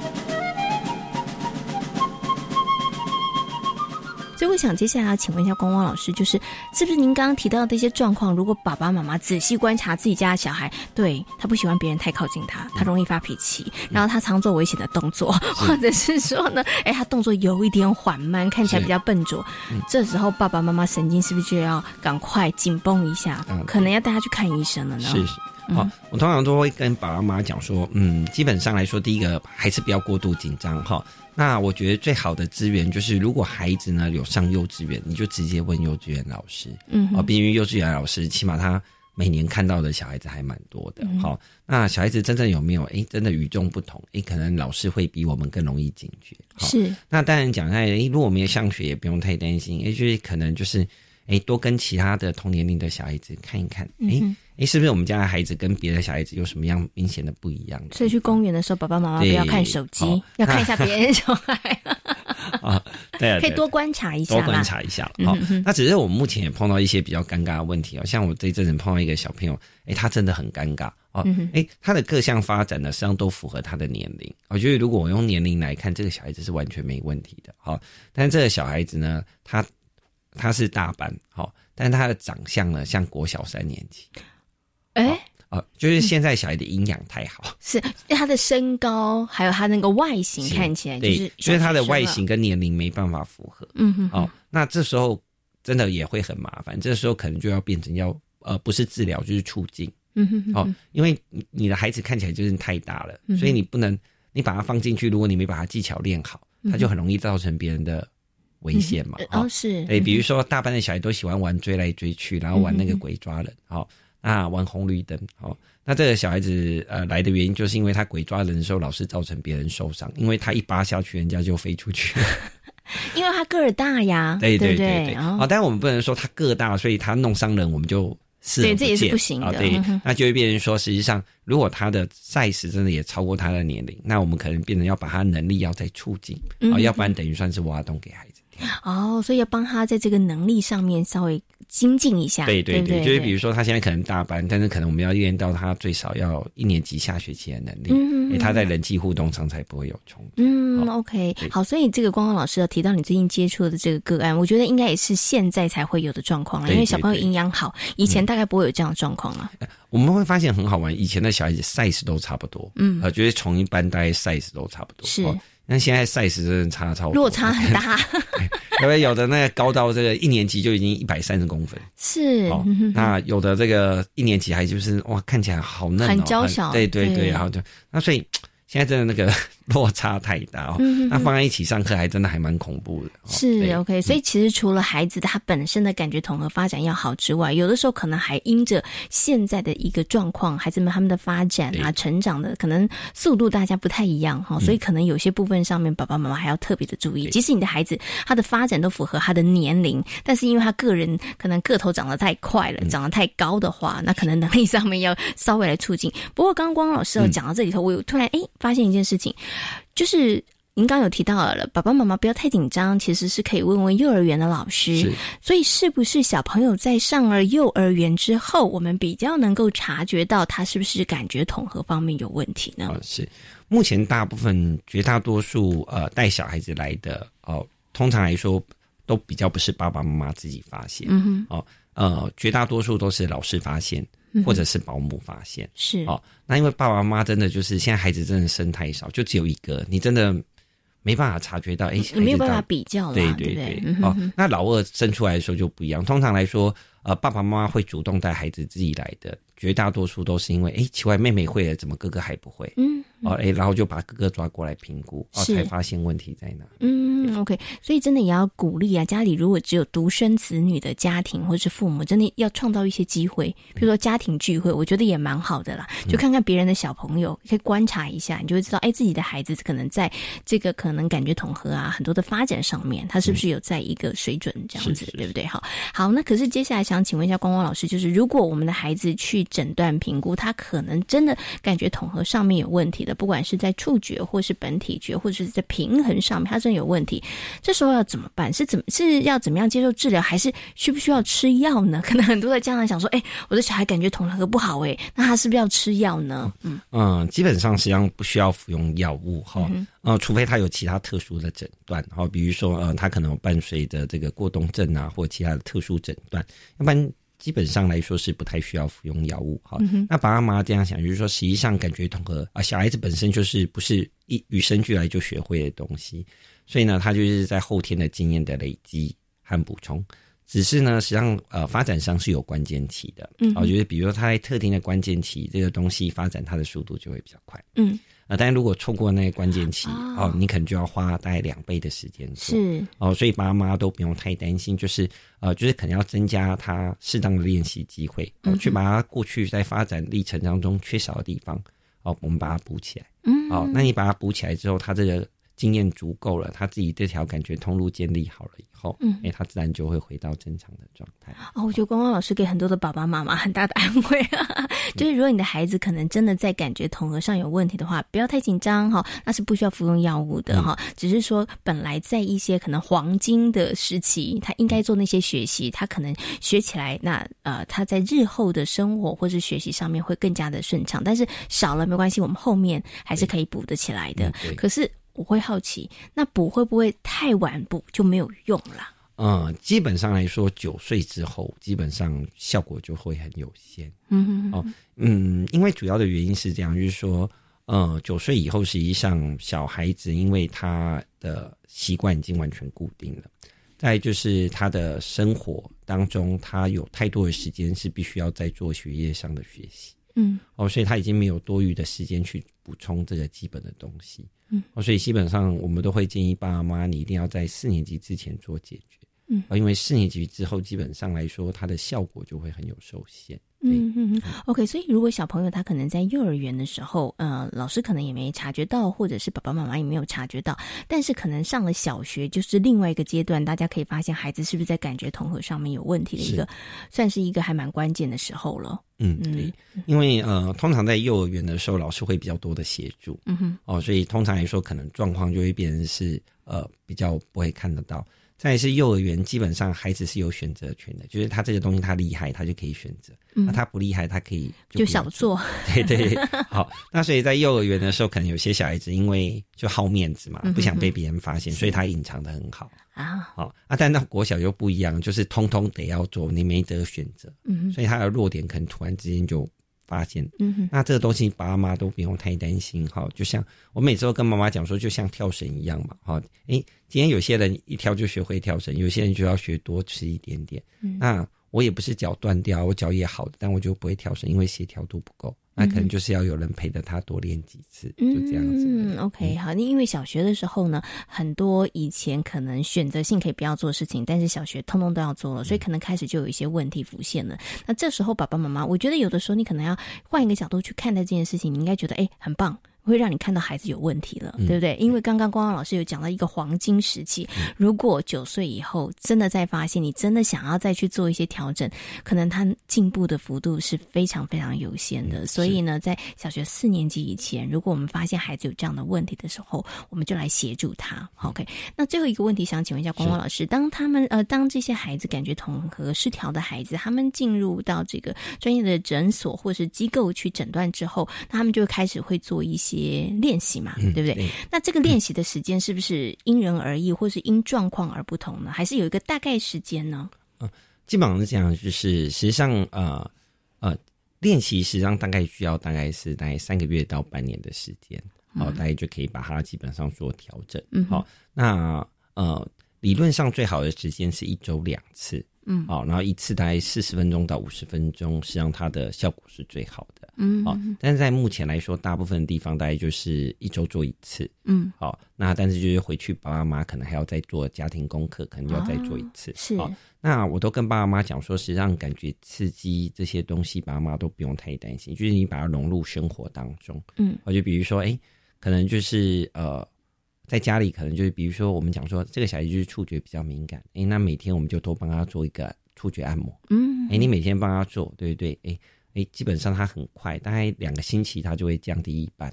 所以我想接下来要请问一下光光老师，就是是不是您刚刚提到的一些状况？如果爸爸妈妈仔细观察自己家的小孩，对他不喜欢别人太靠近他，他容易发脾气，然后他常做危险的动作，或者是说呢，哎，他动作有一点缓慢，看起来比较笨拙，这时候爸爸妈妈神经是不是就要赶快紧绷一下？可能要带他去看医生了呢？是是。好，我通常都会跟爸爸妈妈讲说，嗯，基本上来说，第一个还是不要过度紧张哈。那我觉得最好的资源就是，如果孩子呢有上幼稚园，你就直接问幼稚园老师，嗯，啊，毕竟幼稚园老师起码他每年看到的小孩子还蛮多的，好，那小孩子真正有没有，哎，真的与众不同，哎，可能老师会比我们更容易警觉，是。那当然讲哎，如果没有上学，也不用太担心，也，就是可能就是，哎，多跟其他的同年龄的小孩子看一看，哎。哎，是不是我们家的孩子跟别的小孩子有什么样明显的不一样？所以去公园的时候，爸爸妈妈不要看手机，要看一下别人小孩。啊，对，可以多观察一下，多观察一下。好，那只是我们目前也碰到一些比较尴尬的问题哦。像我这阵子碰到一个小朋友，哎，他真的很尴尬哦。哎，他的各项发展呢，实际上都符合他的年龄。我觉得如果我用年龄来看，这个小孩子是完全没问题的。好，但是这个小孩子呢，他他是大班，好，但他的长相呢，像国小三年级。哎，哦，就是现在小孩的营养太好，是他的身高还有他那个外形看起来就是，所以他的外形跟年龄没办法符合。嗯哼，哦，那这时候真的也会很麻烦，这时候可能就要变成要呃，不是治疗就是促进。嗯哼，哦，因为你的孩子看起来就是太大了，所以你不能你把它放进去，如果你没把它技巧练好，他就很容易造成别人的危险嘛。哦，是，对，比如说大班的小孩都喜欢玩追来追去，然后玩那个鬼抓人，好。啊，玩红绿灯，好，那这个小孩子呃来的原因，就是因为他鬼抓人的时候，老是造成别人受伤，因为他一扒下去，人家就飞出去。因为他个儿大呀，对对对对，啊，但是我们不能说他个大，所以他弄伤人，我们就视对，这也是不行的。对，那就会变成说，实际上如果他的赛事真的也超过他的年龄，那我们可能变成要把他能力要再促进啊，要不然等于算是挖洞给孩子。哦，所以要帮他在这个能力上面稍微精进一下。对对对，就是比如说他现在可能大班，但是可能我们要练到他最少要一年级下学期的能力，因为他在人际互动上才不会有冲突。嗯，OK，好，所以这个光光老师有提到你最近接触的这个个案，我觉得应该也是现在才会有的状况了，因为小朋友营养好，以前大概不会有这样的状况了。我们会发现很好玩，以前的小孩子 size 都差不多，嗯，啊，觉得从一般大概 size 都差不多，是。那现在 size 真的差超，落差很大，因为有的那个高到这个一年级就已经一百三十公分，是，那有的这个一年级还就是哇，看起来好嫩，很娇小，对对对，然后就那所以。现在真的那个 落差太大哦，那放在一起上课还真的还蛮恐怖的。是 OK，所以其实除了孩子他本身的感觉统合发展要好之外，有的时候可能还因着现在的一个状况，孩子们他们的发展啊、成长的可能速度大家不太一样哈，所以可能有些部分上面爸爸妈妈还要特别的注意。即使你的孩子他的发展都符合他的年龄，但是因为他个人可能个头长得太快了，长得太高的话，那可能能力上面要稍微来促进。不过刚刚光老师讲到这里头，我有突然哎。发现一件事情，就是您刚有提到了，爸爸妈妈不要太紧张，其实是可以问问幼儿园的老师。所以是不是小朋友在上了幼儿园之后，我们比较能够察觉到他是不是感觉统合方面有问题呢？是，目前大部分绝大多数呃带小孩子来的哦，通常来说都比较不是爸爸妈妈自己发现，嗯哼，哦呃，绝大多数都是老师发现。或者是保姆发现。是哦，那因为爸爸妈妈真的就是现在孩子真的生太少，就只有一个，你真的没办法察觉到，哎，你没有办法比较了，对对对。哦，那老二生出来的时候就不一样。通常来说，呃，爸爸妈妈会主动带孩子自己来的，绝大多数都是因为，哎，奇怪，妹妹会了，怎么哥哥还不会？嗯。哦，哎，然后就把哥哥抓过来评估，哦，才发现问题在哪。嗯，OK，所以真的也要鼓励啊，家里如果只有独生子女的家庭或者是父母，真的要创造一些机会，比如说家庭聚会，我觉得也蛮好的啦。就看看别人的小朋友，可以观察一下，你就会知道，哎，自己的孩子可能在这个可能感觉统合啊，很多的发展上面，他是不是有在一个水准这样子，对不对？好，好，那可是接下来想请问一下光光老师，就是如果我们的孩子去诊断评估，他可能真的感觉统合上面有问题的，不管是在触觉，或是本体觉，或者是在平衡上面，他真的有问题。这时候要怎么办？是怎么是要怎么样接受治疗，还是需不需要吃药呢？可能很多的家长想说：“哎，我的小孩感觉统合不好，哎，那他是不是要吃药呢？”嗯嗯，基本上实际上不需要服用药物哈，呃，除非他有其他特殊的诊断，哈，比如说呃，他可能伴随着这个过动症啊，或其他的特殊诊断，要不然。基本上来说是不太需要服用药物哈。那爸爸妈妈这样想，就是说，实际上感觉统合啊，小孩子本身就是不是一与生俱来就学会的东西，所以呢，他就是在后天的经验的累积和补充。只是呢，实际上呃，发展上是有关键期的。嗯，我觉得比如说他在特定的关键期，这个东西发展它的速度就会比较快。嗯。啊，但是如果错过那个关键期哦，你可能就要花大概两倍的时间做。是哦，所以爸妈都不用太担心，就是呃，就是可能要增加他适当的练习机会，哦，去把他过去在发展历程当中缺少的地方，哦，我们把它补起来。嗯，哦，那你把它补起来之后，他这个。经验足够了，他自己这条感觉通路建立好了以后，嗯，哎，他自然就会回到正常的状态。哦，我觉得光光老师给很多的爸爸妈妈很大的安慰啊，就是如果你的孩子可能真的在感觉统合上有问题的话，不要太紧张哈，那是不需要服用药物的哈，只是说本来在一些可能黄金的时期，他应该做那些学习，他可能学起来，那呃，他在日后的生活或是学习上面会更加的顺畅，但是少了没关系，我们后面还是可以补得起来的。可是。我会好奇，那补会不会太晚补就没有用了？嗯，基本上来说，九岁之后基本上效果就会很有限。嗯哦，嗯，因为主要的原因是这样，就是说，呃，九岁以后实际上小孩子因为他的习惯已经完全固定了，再就是他的生活当中，他有太多的时间是必须要在做学业上的学习。嗯，哦，所以他已经没有多余的时间去补充这个基本的东西。嗯，哦，所以基本上我们都会建议爸爸妈妈，你一定要在四年级之前做解决。嗯，因为四年级之后，基本上来说，它的效果就会很有受限。嗯嗯嗯，OK。所以如果小朋友他可能在幼儿园的时候，呃，老师可能也没察觉到，或者是爸爸妈妈也没有察觉到，但是可能上了小学，就是另外一个阶段，大家可以发现孩子是不是在感觉统合上面有问题的一个，算是一个还蛮关键的时候了。嗯，对，因为呃，通常在幼儿园的时候，老师会比较多的协助。嗯哼，哦，所以通常来说，可能状况就会变成是呃，比较不会看得到。再是幼儿园，基本上孩子是有选择权的，就是他这个东西他厉害，他就可以选择；那他不厉害，他可以就少做。对对，好。那所以在幼儿园的时候，可能有些小孩子因为就好面子嘛，不想被别人发现，所以他隐藏的很好啊。好啊，但那国小就不一样，就是通通得要做，你没得选择。嗯，所以他的弱点可能突然之间就。发现，嗯哼，那这个东西爸妈都不用太担心哈。就像我每次都跟妈妈讲说，就像跳绳一样嘛，哈。诶，今天有些人一跳就学会跳绳，有些人就要学多吃一点点。嗯，那我也不是脚断掉，我脚也好的，但我就不会跳绳，因为协调度不够。那可能就是要有人陪着他多练几次，就这样子。嗯，OK，好。因为小学的时候呢，很多以前可能选择性可以不要做事情，但是小学通通都要做了，所以可能开始就有一些问题浮现了。那这时候爸爸妈妈，我觉得有的时候你可能要换一个角度去看待这件事情，你应该觉得哎，很棒。会让你看到孩子有问题了，对不对？因为刚刚光光老师有讲到一个黄金时期，如果九岁以后真的再发现，你真的想要再去做一些调整，可能他进步的幅度是非常非常有限的。所以呢，在小学四年级以前，如果我们发现孩子有这样的问题的时候，我们就来协助他。OK，那最后一个问题想请问一下光光老师，当他们呃，当这些孩子感觉统合失调的孩子，他们进入到这个专业的诊所或是机构去诊断之后，那他们就开始会做一些。些练习嘛，对不对？那这个练习的时间是不是因人而异，或是因状况而不同呢？还是有一个大概时间呢？嗯基本上是这样，就是实际上，呃呃，练习实际上大概需要大概是大概三个月到半年的时间，好，大概就可以把它基本上做调整。嗯，好，那呃，理论上最好的时间是一周两次。嗯，好，然后一次大概四十分钟到五十分钟，实际上它的效果是最好的。嗯，好，但是在目前来说，大部分地方大概就是一周做一次。嗯，好，那但是就是回去爸爸妈妈可能还要再做家庭功课，可能要再做一次。是，那我都跟爸爸妈妈讲说，实际上感觉刺激这些东西，爸爸妈妈都不用太担心，就是你把它融入生活当中。嗯，我就比如说，哎，可能就是呃。在家里可能就是，比如说我们讲说这个小孩就是触觉比较敏感，哎，那每天我们就多帮他做一个触觉按摩，嗯，哎，你每天帮他做，对不对？哎哎，基本上他很快，大概两个星期他就会降低一半，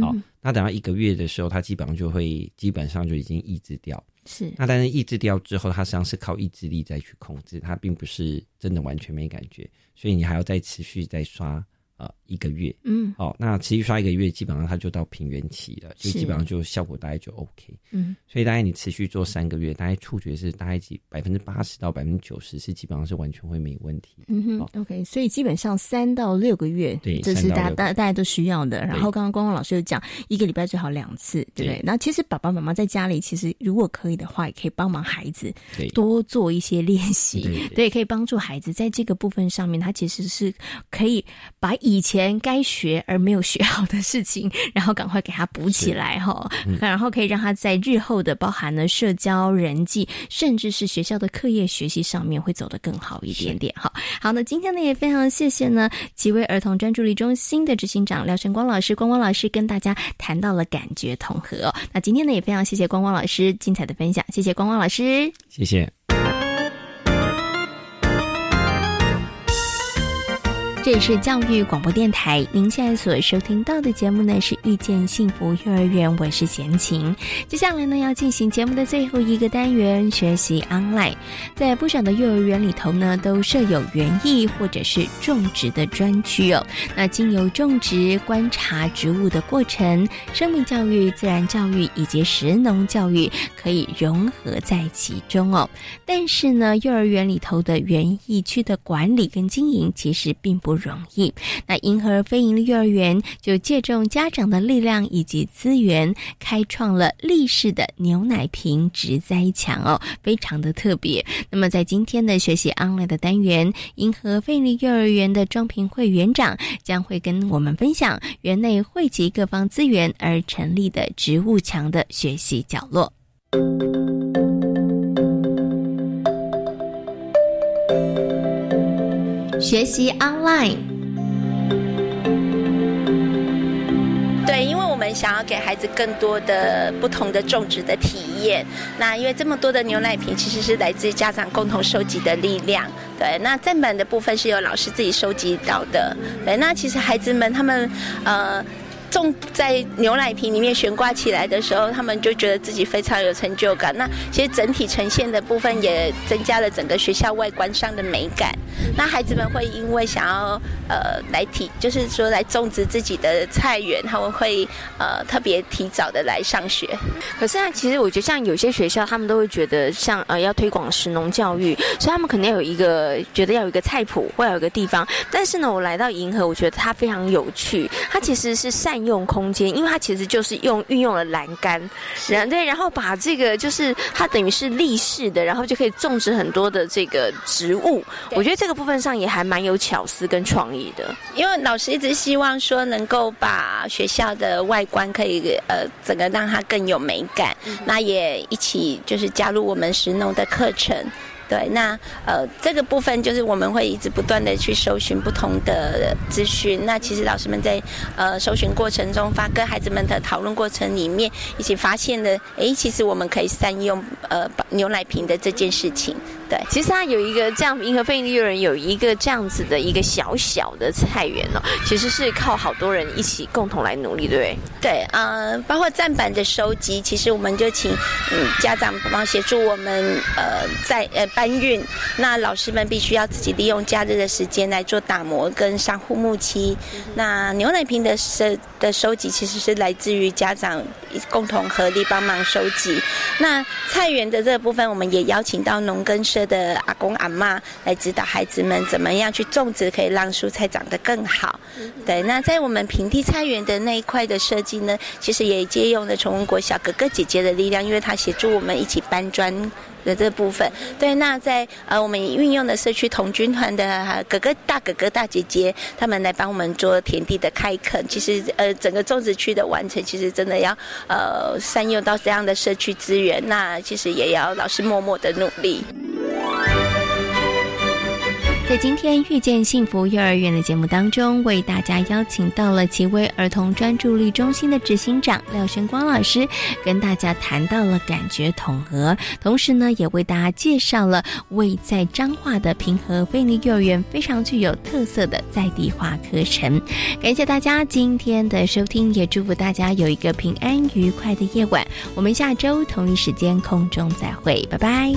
好，那等到一个月的时候，他基本上就会基本上就已经抑制掉，是，那但是抑制掉之后，他实际上是靠意志力再去控制，他并不是真的完全没感觉，所以你还要再持续再刷。呃，一个月，嗯，好，那持续刷一个月，基本上它就到平原期了，就基本上就效果大概就 OK，嗯，所以大概你持续做三个月，大概触觉是大概几百分之八十到百分之九十是基本上是完全会没问题，嗯哼，OK，所以基本上三到六个月，对，这是大家大大家都需要的。然后刚刚光光老师有讲，一个礼拜最好两次，对不对？那其实爸爸妈妈在家里，其实如果可以的话，也可以帮忙孩子多做一些练习，对，可以帮助孩子在这个部分上面，他其实是可以把。以前该学而没有学好的事情，然后赶快给他补起来哈，然后可以让他在日后的包含了社交、人际，甚至是学校的课业学习上面会走得更好一点点哈。好，那今天呢也非常谢谢呢几位儿童专注力中心的执行长廖晨光老师，光光老师跟大家谈到了感觉统合。那今天呢也非常谢谢光光老师精彩的分享，谢谢光光老师，谢谢。这里是教育广播电台，您现在所收听到的节目呢是遇见幸福幼儿园，我是贤琴。接下来呢要进行节目的最后一个单元，学习 online。在不少的幼儿园里头呢，都设有园艺或者是种植的专区哦。那经由种植、观察植物的过程，生命教育、自然教育以及食农教育可以融合在其中哦。但是呢，幼儿园里头的园艺区的管理跟经营其实并不。不容易，那银河非营利幼儿园就借重家长的力量以及资源，开创了立式的牛奶瓶植栽墙哦，非常的特别。那么在今天的学习 online 的单元，银河非营利幼儿园的庄平会园长将会跟我们分享园内汇集各方资源而成立的植物墙的学习角落。学习 online，对，因为我们想要给孩子更多的不同的种植的体验。那因为这么多的牛奶瓶，其实是来自家长共同收集的力量。对，那正版的部分是由老师自己收集到的。对，那其实孩子们他们呃。种在牛奶瓶里面悬挂起来的时候，他们就觉得自己非常有成就感。那其实整体呈现的部分也增加了整个学校外观上的美感。那孩子们会因为想要呃来提，就是说来种植自己的菜园，他们会呃特别提早的来上学。可是啊，其实我觉得像有些学校，他们都会觉得像呃要推广食农教育，所以他们肯定要有一个觉得要有一个菜谱，或有一个地方。但是呢，我来到银河，我觉得它非常有趣，它其实是善。用空间，因为它其实就是用运用了栏杆，然对，然后把这个就是它等于是立式的，然后就可以种植很多的这个植物。我觉得这个部分上也还蛮有巧思跟创意的。因为老师一直希望说能够把学校的外观可以呃整个让它更有美感，那也一起就是加入我们石农的课程。对，那呃，这个部分就是我们会一直不断的去搜寻不同的资讯。那其实老师们在呃搜寻过程中，发跟孩子们的讨论过程里面，一起发现了，哎，其实我们可以善用呃牛奶瓶的这件事情。对，其实它有一个这样，银河飞利幼儿园有一个这样子的一个小小的菜园哦，其实是靠好多人一起共同来努力，对不对？对，呃，包括站板的收集，其实我们就请嗯家长帮忙协助我们呃在呃搬运，那老师们必须要自己利用假日的时间来做打磨跟上护木漆。那牛奶瓶的收的收集，其实是来自于家长共同合力帮忙收集。那菜园的这个部分，我们也邀请到农耕社的阿公阿妈来指导孩子们怎么样去种植，可以让蔬菜长得更好。对，那在我们平地菜园的那一块的设计呢，其实也借用了崇文国小哥哥姐姐的力量，因为他协助我们一起搬砖。的这部分，对，那在呃，我们运用的社区童军团的哥哥、大哥哥、大姐姐，他们来帮我们做田地的开垦。其实，呃，整个种植区的完成，其实真的要呃善用到这样的社区资源。那其实也要老师默默的努力。在今天遇见幸福幼儿园的节目当中，为大家邀请到了奇威儿童专注力中心的执行长廖玄光老师，跟大家谈到了感觉统合，同时呢，也为大家介绍了位在彰化的平和菲尼幼儿园非常具有特色的在地化课程。感谢大家今天的收听，也祝福大家有一个平安愉快的夜晚。我们下周同一时间空中再会，拜拜。